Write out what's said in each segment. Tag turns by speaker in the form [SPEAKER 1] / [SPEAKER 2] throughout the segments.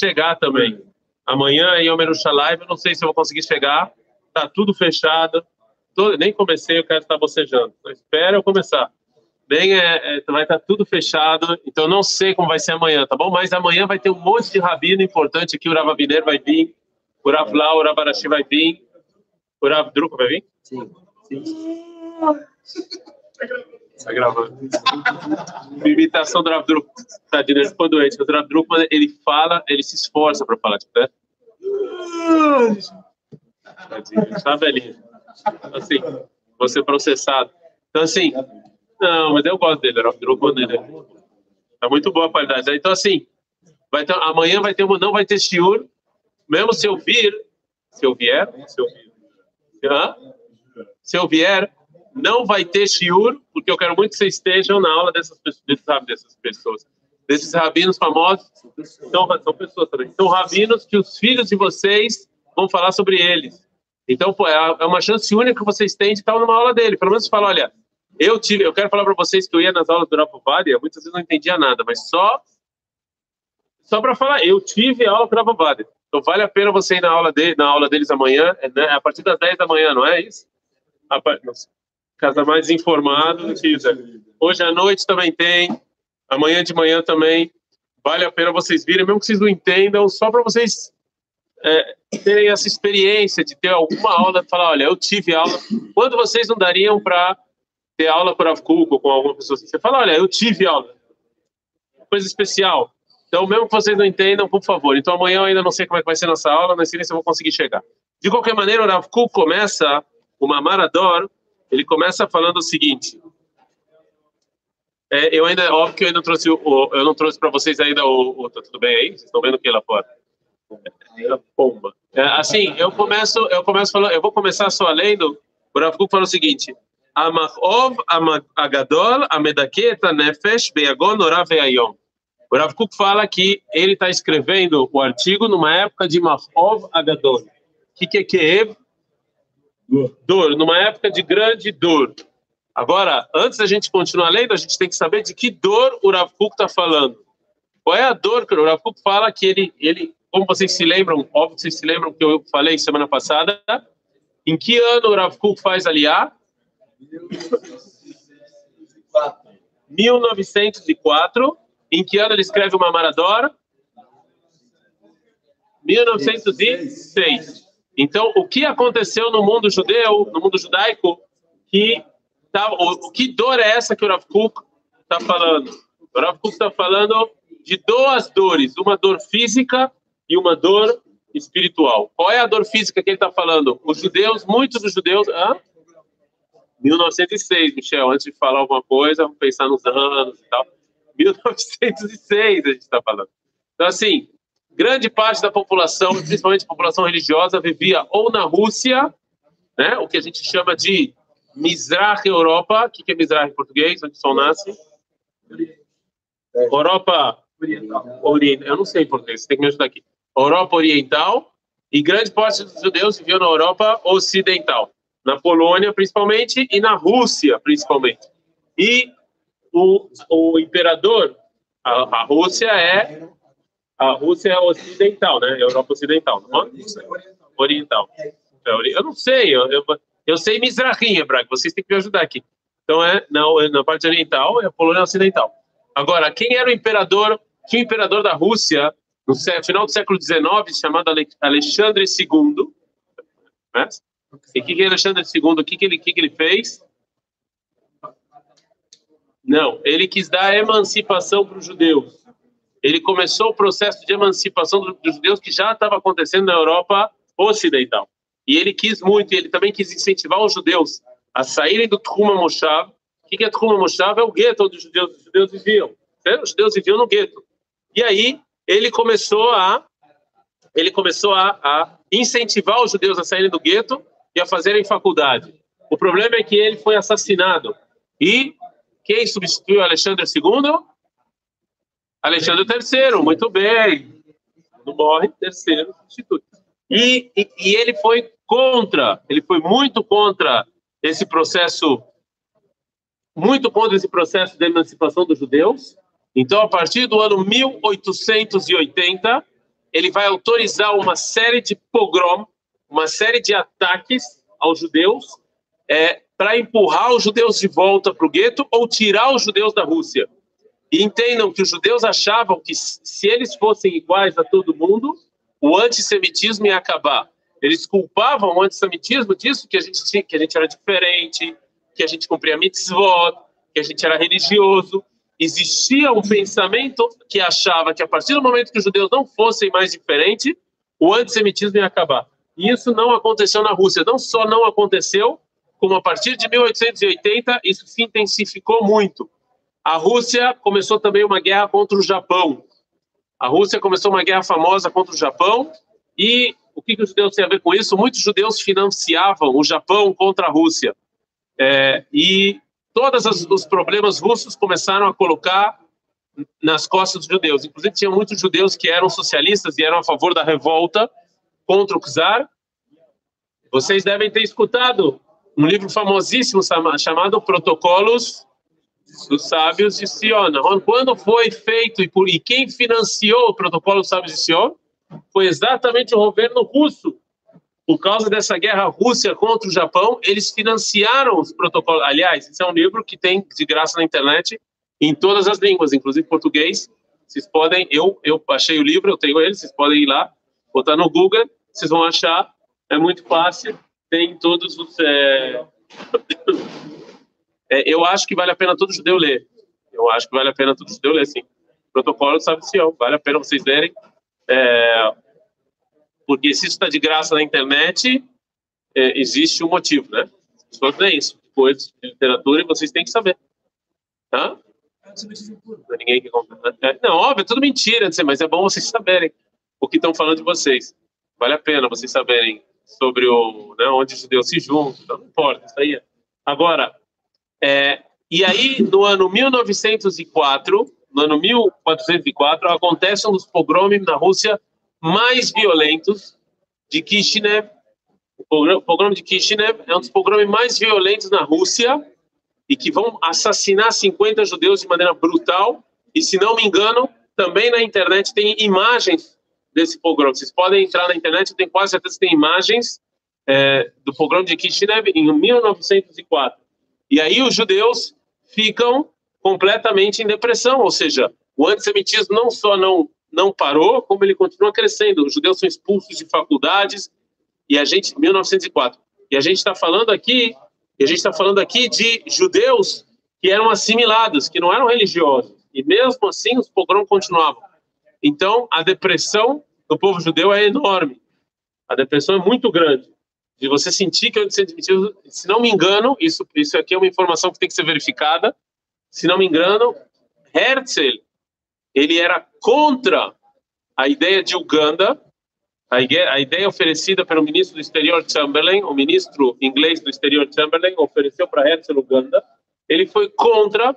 [SPEAKER 1] chegar também. Amanhã em Yom Yerushalayim, eu não sei se eu vou conseguir chegar. Tá tudo fechado. Tô, nem comecei, eu quero estar bocejando. Então, espera eu começar. Bem, é, é, vai estar tudo fechado, então não sei como vai ser amanhã, tá bom? Mas amanhã vai ter um monte de rabino importante aqui. O Rav Abiner vai vir, o Rav Lau, o Rav Arashi vai vir, o Rav Druco vai vir?
[SPEAKER 2] Sim. Sim.
[SPEAKER 1] Está gravando. Imitação do Rav Druco. Tadinho, ele ficou doente. O Rav Druco, ele fala, ele se esforça para falar, tipo, né? Tadinho, está velhinho. Assim, ser processado. Então, assim, não, mas eu gosto dele, o Rav Druco, dele. Tá muito boa a qualidade. Então, assim, vai ter, amanhã vai ter uma, não vai ter shiur, mesmo se eu vir, se eu vier, se eu vir, se eu vier, não vai ter shiur, porque eu quero muito que vocês estejam na aula dessas, desses, dessas pessoas, desses rabinos famosos, são, são pessoas também, são rabinos que os filhos de vocês vão falar sobre eles. Então, pô, é, é uma chance única que vocês têm de estar numa aula dele. Pelo menos fala, olha, eu tive, eu quero falar para vocês que eu ia nas aulas do Rafa Vadia, muitas vezes não entendia nada, mas só só para falar, eu tive aula com o Rafa Vadia. Então vale a pena você ir na aula, de, na aula deles amanhã, né? a partir das 10 da manhã, não é isso? A, casa mais informado do isso. Hoje à noite também tem, amanhã de manhã também. Vale a pena vocês virem, mesmo que vocês não entendam, só para vocês é, terem essa experiência de ter alguma aula, falar, olha, eu tive aula. Quando vocês não dariam para ter aula com o ou com alguma pessoa assim? Você fala, olha, eu tive aula. Coisa especial. Então, mesmo que vocês não entendam, por favor. Então, amanhã eu ainda não sei como é que vai ser nossa aula, não sei se eu vou conseguir chegar. De qualquer maneira, o Rav começa, o Mamarador, ele começa falando o seguinte. É, eu ainda, óbvio que eu ainda trouxe, o, eu não trouxe para vocês ainda o, o, tá tudo bem aí? Vocês estão vendo o que lá fora? É, pomba. É, assim, eu começo, eu começo falando, eu vou começar só lendo. O Rav Kuk fala o seguinte: Amachov Agadol Amedaketa Nefesh Beagon Orav Ayom. O Rav Kuk fala que ele está escrevendo o artigo numa época de Machov Agadol. O que, que é Keev? Dor. Numa época de grande dor. Agora, antes da gente continuar lendo, a gente tem que saber de que dor o Rav está falando. Qual é a dor que o Rav fala que ele, ele, como vocês se lembram, óbvio que vocês se lembram que eu falei semana passada, em que ano o Rav Kuk faz aliar? 1904. Em que ano ele escreve uma Maradora? 1906. Então, o que aconteceu no mundo judeu, no mundo judaico, que tá, o, que dor é essa que o Rav Kuk está falando? O Rav Kuk está falando de duas dores, uma dor física e uma dor espiritual. Qual é a dor física que ele está falando? Os judeus, muitos dos judeus, hã? 1906, Michel, antes de falar alguma coisa, vamos pensar nos anos e tal. 1906 a gente está falando. Então, assim, grande parte da população, principalmente a população religiosa, vivia ou na Rússia, né, o que a gente chama de Mizrach Europa. O que é Mizrach em português? Onde o sol nasce? Europa Oriental. Eu não sei em português, tem que me ajudar aqui. Europa Oriental e grande parte dos judeus viviam na Europa Ocidental na Polônia principalmente e na Rússia principalmente. E o, o imperador, a, a Rússia é a Rússia é ocidental, né? Europa ocidental, não é? Oriental. É, eu não sei, eu, eu, eu sei Mizrahim, hebraico, vocês têm que me ajudar aqui. Então é na, na parte oriental, é a Polônia ocidental. Agora, quem era o imperador? Que o imperador da Rússia no final do século XIX, chamado Alexandre II, né? E o que, que Alexandre II, o que, que, ele, que, que ele fez? Não, ele quis dar emancipação para os judeus. Ele começou o processo de emancipação dos judeus que já estava acontecendo na Europa Ocidental. E ele quis muito, ele também quis incentivar os judeus a saírem do Truma Moshav. O que é Truma Moshav? É o gueto onde os judeus, os judeus viviam. Os judeus viviam no gueto. E aí ele começou a ele começou a, a incentivar os judeus a saírem do gueto e a fazerem faculdade. O problema é que ele foi assassinado. E quem substituiu Alexandre II? Alexandre III, muito bem. Não morre, terceiro substitui. E, e, e ele foi contra, ele foi muito contra esse processo, muito contra esse processo de emancipação dos judeus. Então, a partir do ano 1880, ele vai autorizar uma série de pogrom, uma série de ataques aos judeus, é, para empurrar os judeus de volta para o gueto ou tirar os judeus da Rússia. E entendam que os judeus achavam que se eles fossem iguais a todo mundo, o antissemitismo ia acabar. Eles culpavam o antissemitismo disso que a gente tinha, que a gente era diferente, que a gente cumpria mitzvot, que a gente era religioso. Existia um pensamento que achava que a partir do momento que os judeus não fossem mais diferentes, o antissemitismo ia acabar. E isso não aconteceu na Rússia. Não só não aconteceu, como a partir de 1880 isso se intensificou muito. A Rússia começou também uma guerra contra o Japão. A Rússia começou uma guerra famosa contra o Japão e o que, que os judeus têm a ver com isso? Muitos judeus financiavam o Japão contra a Rússia. É, e todos os problemas russos começaram a colocar nas costas dos judeus. Inclusive, tinha muitos judeus que eram socialistas e eram a favor da revolta contra o czar. Vocês devem ter escutado um livro famosíssimo chamado Protocolos dos Sábios de Sion. Quando foi feito e, por, e quem financiou o Protocolo dos Sábios de Sion? Foi exatamente o governo russo por causa dessa guerra Rússia contra o Japão, eles financiaram os protocolos. Aliás, esse é um livro que tem de graça na internet em todas as línguas, inclusive português. Vocês podem, eu eu achei o livro, eu tenho ele, vocês podem ir lá, botar no Google, vocês vão achar. É muito fácil, tem todos os. É... é, eu acho que vale a pena todo judeu ler. Eu acho que vale a pena todo judeu ler, sim. Protocolo sabe se vale a pena vocês lerem. É, porque se isso está de graça na internet, é, existe um motivo, né? As pessoas leem isso, coisas de literatura, e vocês têm que saber. Tá? Não, ninguém que compra. Né? É, não, óbvio, é tudo mentira, mas é bom vocês saberem o que estão falando de vocês. Vale a pena vocês saberem sobre o, né, onde os judeus se juntam, não importa, isso aí. É. Agora, é, e aí, no ano 1904, no ano 1404, acontece um dos pogroms na Rússia mais violentos de Kishinev. O pogrom de Kishinev é um dos pogroms mais violentos na Rússia e que vão assassinar 50 judeus de maneira brutal. E, se não me engano, também na internet tem imagens desse pogrom. Vocês podem entrar na internet, eu tenho quase certeza que tem imagens é, do pogrom de Kishinev em 1904. E aí os judeus ficam completamente em depressão, ou seja, o antissemitismo não só não não parou, como ele continua crescendo. Os judeus são expulsos de faculdades e a gente 1904. E a gente está falando aqui, a gente está falando aqui de judeus que eram assimilados, que não eram religiosos. E mesmo assim os pogroms continuavam. Então a depressão do povo judeu é enorme. A depressão é muito grande. De você sentir que é antissemitismo, se não me engano, isso isso aqui é uma informação que tem que ser verificada. Se não me engano, Herzl ele era contra a ideia de Uganda, a ideia, a ideia oferecida pelo ministro do exterior Chamberlain, o ministro inglês do exterior Chamberlain, ofereceu para Herzl Uganda. Ele foi contra,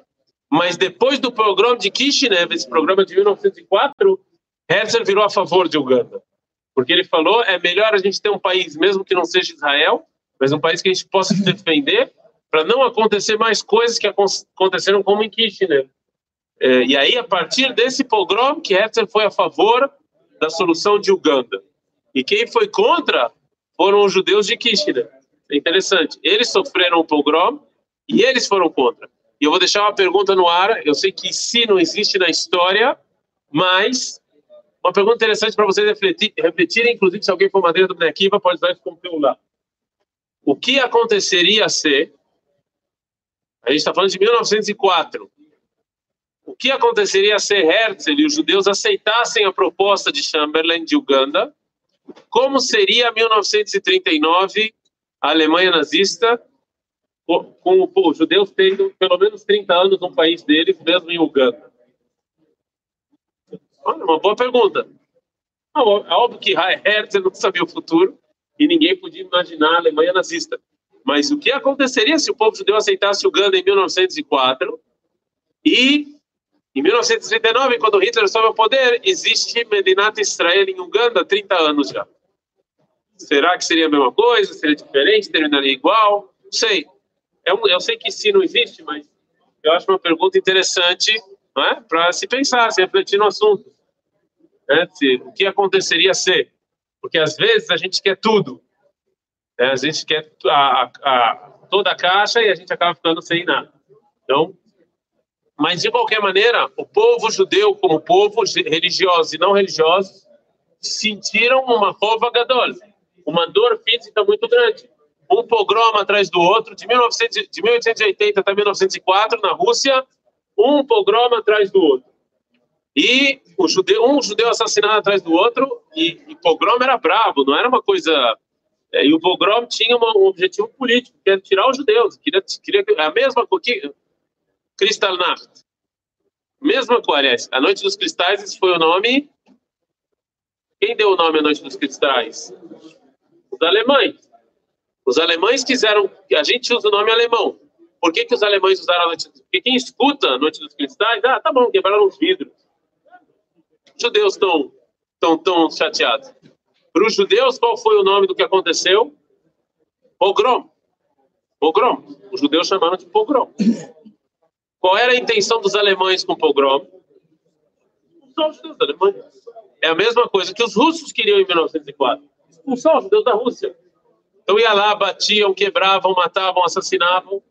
[SPEAKER 1] mas depois do programa de Kishinev, esse programa de 1904, Herzl virou a favor de Uganda. Porque ele falou, é melhor a gente ter um país, mesmo que não seja Israel, mas um país que a gente possa defender, para não acontecer mais coisas que aconteceram como em Kishinev. É, e aí, a partir desse pogrom, que Herzl foi a favor da solução de Uganda. E quem foi contra foram os judeus de Kishinev. É interessante. Eles sofreram o pogrom e eles foram contra. E eu vou deixar uma pergunta no ar. Eu sei que se não existe na história, mas uma pergunta interessante para vocês refletir, inclusive se alguém for madeira do Benequiva, pode dar isso como celular. O que aconteceria se a gente está falando de 1904 o que aconteceria se Herzl e os judeus aceitassem a proposta de Chamberlain de Uganda? Como seria 1939 a Alemanha nazista, com os judeus tendo pelo menos 30 anos no país deles, mesmo em Uganda? Olha, uma boa pergunta. É óbvio que Herzl não sabia o futuro e ninguém podia imaginar a Alemanha nazista. Mas o que aconteceria se o povo judeu aceitasse Uganda em 1904 e em 1939, quando Hitler sobe ao poder, existe Medinat Israel em Uganda há 30 anos já. Será que seria a mesma coisa? Seria diferente? Terminaria igual? Não sei. Eu, eu sei que sim, não existe, mas eu acho uma pergunta interessante é? para se pensar, se refletir no assunto. Né? Se, o que aconteceria se? Porque às vezes a gente quer tudo. Né? A gente quer a, a, a, toda a caixa e a gente acaba ficando sem nada. Então, mas de qualquer maneira, o povo judeu, como povo religioso e não religioso, sentiram uma rova gadol, uma dor física muito grande. Um pogrom atrás do outro, de, 1900, de 1880 até 1904, na Rússia, um pogrom atrás do outro. E judeu, um judeu assassinado atrás do outro, e, e pogrom era bravo, não era uma coisa. É, e o pogrom tinha uma, um objetivo político, que era tirar os judeus. Queria, queria a mesma coisa. Kristallnacht. Mesma coisa. A Noite dos Cristais, esse foi o nome. Quem deu o nome à Noite dos Cristais? Os alemães. Os alemães quiseram. A gente usa o nome alemão. Por que, que os alemães usaram a Noite dos Porque quem escuta a Noite dos Cristais, ah, tá bom, quebraram os vidros judeus estão tão, tão chateados? Para os judeus, qual foi o nome do que aconteceu? Pogrom. Pogrom. Os judeus chamaram de pogrom. Qual era a intenção dos alemães com pogrom? Expulsar os judeus alemães. É a mesma coisa que os russos queriam em 1904. Expulsar os judeus da Rússia. Então ia lá, batiam, quebravam, matavam, assassinavam.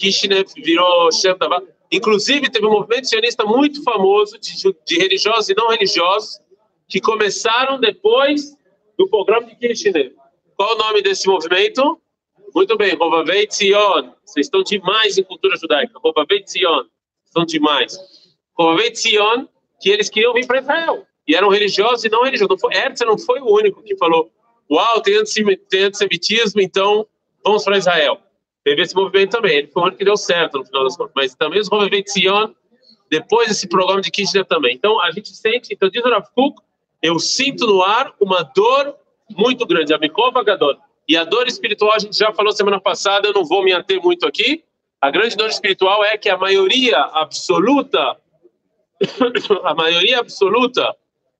[SPEAKER 1] Kishinev virou chefe da Inclusive, teve um movimento sionista muito famoso de, de, religiosos e não religiosos que começaram depois do programa de Kirchner. Qual o nome desse movimento? Muito bem, Rovavei Tzion. Vocês estão demais em cultura judaica. Rovavei Tzion. Estão demais. Rovavei Tzion, que eles queriam vir para Israel. E eram religiosos e não religiosos. Não foi, Herzl não foi o único que falou, uau, tem antissemitismo, então vamos para Israel. Teve esse movimento também. Ele foi o único que deu certo no final das contas. Mas também os movimentos Sion, depois desse programa de Kirchner também. Então, a gente sente, então diz o Rav Kuk, eu sinto no ar uma dor muito grande, a Gadol. E a dor espiritual, a gente já falou semana passada, eu não vou me ater muito aqui. A grande dor espiritual é que a maioria absoluta, a maioria absoluta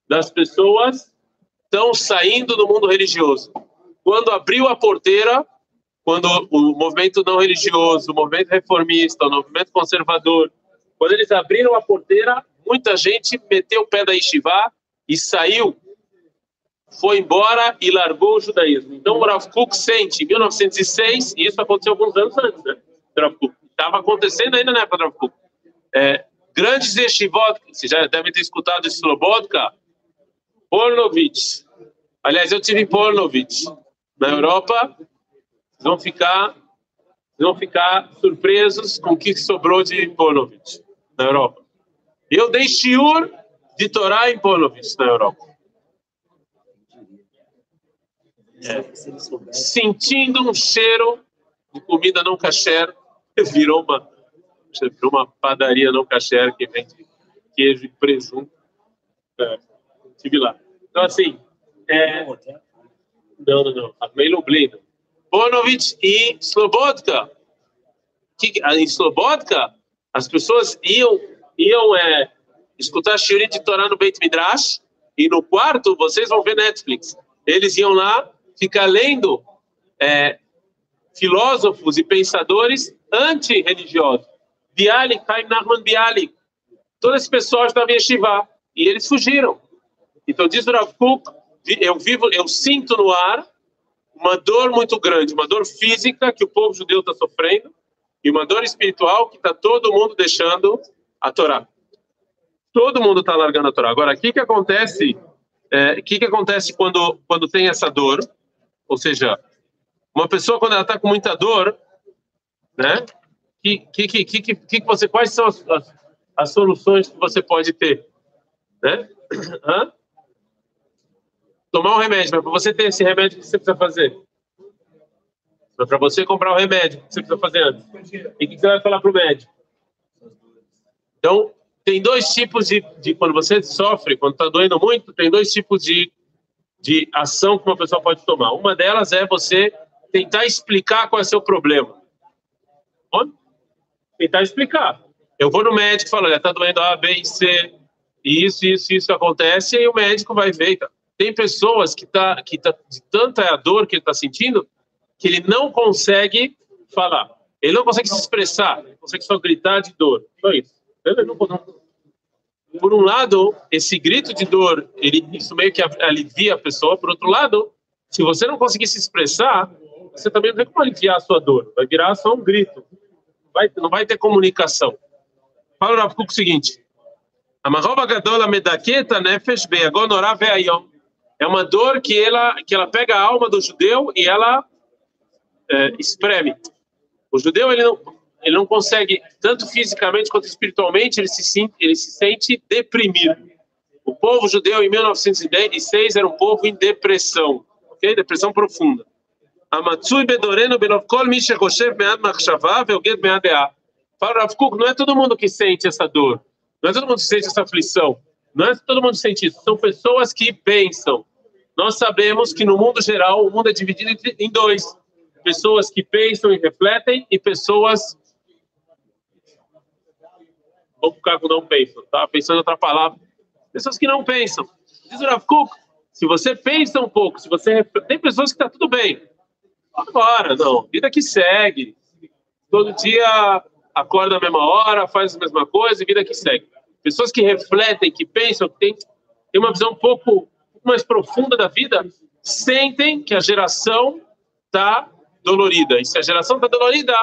[SPEAKER 1] das pessoas estão saindo do mundo religioso. Quando abriu a porteira, quando o movimento não religioso, o movimento reformista, o movimento conservador, quando eles abriram a porteira, muita gente meteu o pé da Yeshiva e saiu, foi embora e largou o judaísmo. Então o Rav Kuk sente, em 1906, e isso aconteceu alguns anos antes, né? Estava acontecendo ainda na época do Rav Kuk. É, grandes yeshivot, você já deve ter escutado Slobodka, Polnovich. Aliás, eu tive em Polnovich, na Europa, vão ficar vão ficar surpresos com o que sobrou de Ponovitch na Europa. Eu dei shiur de Torá em Ponovitch na Europa. É. Sentindo um cheiro de comida não kasher, virou uma, virou uma padaria não kasher que vende queijo e presunto. É, estive lá. Então, assim, é... não, não, não. A Lublin, Bonovich e Slobodka. Que, em Slobodka, as pessoas iam, iam é, escutar Shiuri de Torá no Beit Midrash, e no quarto, vocês vão ver Netflix. Eles iam lá ficar lendo é, filósofos e pensadores anti-religiosos. Bialik, Chaim Nachman Bialik. Todo esse pessoal estava em Shiva e eles fugiram. Então diz o Rav Kuk, eu vivo, eu sinto no ar uma dor muito grande, uma dor física que o povo judeu está sofrendo e uma dor espiritual que está todo mundo deixando a Torá. Todo mundo está largando a Torá. Agora, o que que acontece? O é, que que acontece quando quando tem essa dor? Ou seja, uma pessoa quando ela está com muita dor, né? Que que que que que você quais são as, as, as soluções que você pode ter, né? Hã? Tomar um remédio, mas para você ter esse remédio, o que você precisa fazer? Para você comprar o remédio, o que você precisa fazer antes? E o que você vai falar para o médico? Então, tem dois tipos de, de quando você sofre, quando está doendo muito, tem dois tipos de, de ação que uma pessoa pode tomar. Uma delas é você tentar explicar qual é o seu problema. Tentar explicar. Eu vou no médico e falo, olha, está doendo A, B e C, e isso, isso, isso acontece, e o médico vai ver. Tá? Tem pessoas que tá que tá de tanta a dor que ele está sentindo que ele não consegue falar. Ele não consegue se expressar, ele consegue só gritar de dor. Só isso. Por um lado, esse grito de dor, ele, isso meio que alivia a pessoa. Por outro lado, se você não conseguir se expressar, você também não tem como aliviar a sua dor. Vai virar só um grito. Vai, não vai ter comunicação. Fala o Rav o seguinte. Amarrova gadola medaqueta nefesh beagonorá veayom. É uma dor que ela, que ela pega a alma do judeu e ela é, espreme. O judeu, ele não, ele não consegue, tanto fisicamente quanto espiritualmente, ele se, ele se sente deprimido. O povo judeu, em 1906, era um povo em depressão, ok? Depressão profunda. Mead Kuk, não é todo mundo que sente essa dor, não é todo mundo que sente essa aflição, não é todo mundo que sente isso, são pessoas que pensam. Nós sabemos que no mundo geral, o mundo é dividido em dois, pessoas que pensam e refletem e pessoas Vamos ficar com não pensam. Estava pensando em outra palavra. Pessoas que não pensam. Diz o Rav Kuk, se você pensa um pouco, se você tem pessoas que está tudo bem, agora não, vida que segue. Todo dia acorda a mesma hora, faz a mesma coisa, vida que segue. Pessoas que refletem, que pensam, que têm, têm uma visão um pouco mais profunda da vida, sentem que a geração está dolorida. E se a geração está dolorida,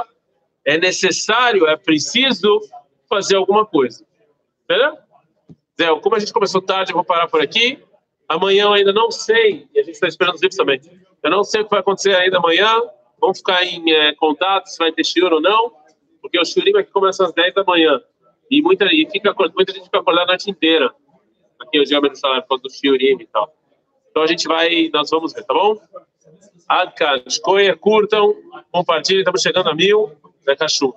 [SPEAKER 1] é necessário, é preciso fazer alguma coisa. Entendeu? Zé, como a gente começou tarde, eu vou parar por aqui. Amanhã eu ainda não sei, e a gente está esperando os livros também. Eu não sei o que vai acontecer ainda amanhã. Vamos ficar em é, contato se vai ter shiur ou não, porque o shiurim aqui começa às 10 da manhã. E muita, e fica, muita gente fica acordada a noite inteira. É o salário causa do shiurim e tal. Então a gente vai, nós vamos ver, tá bom? Adkan, escolha, curtam, compartilhem, estamos chegando a mil. Zé Cachu.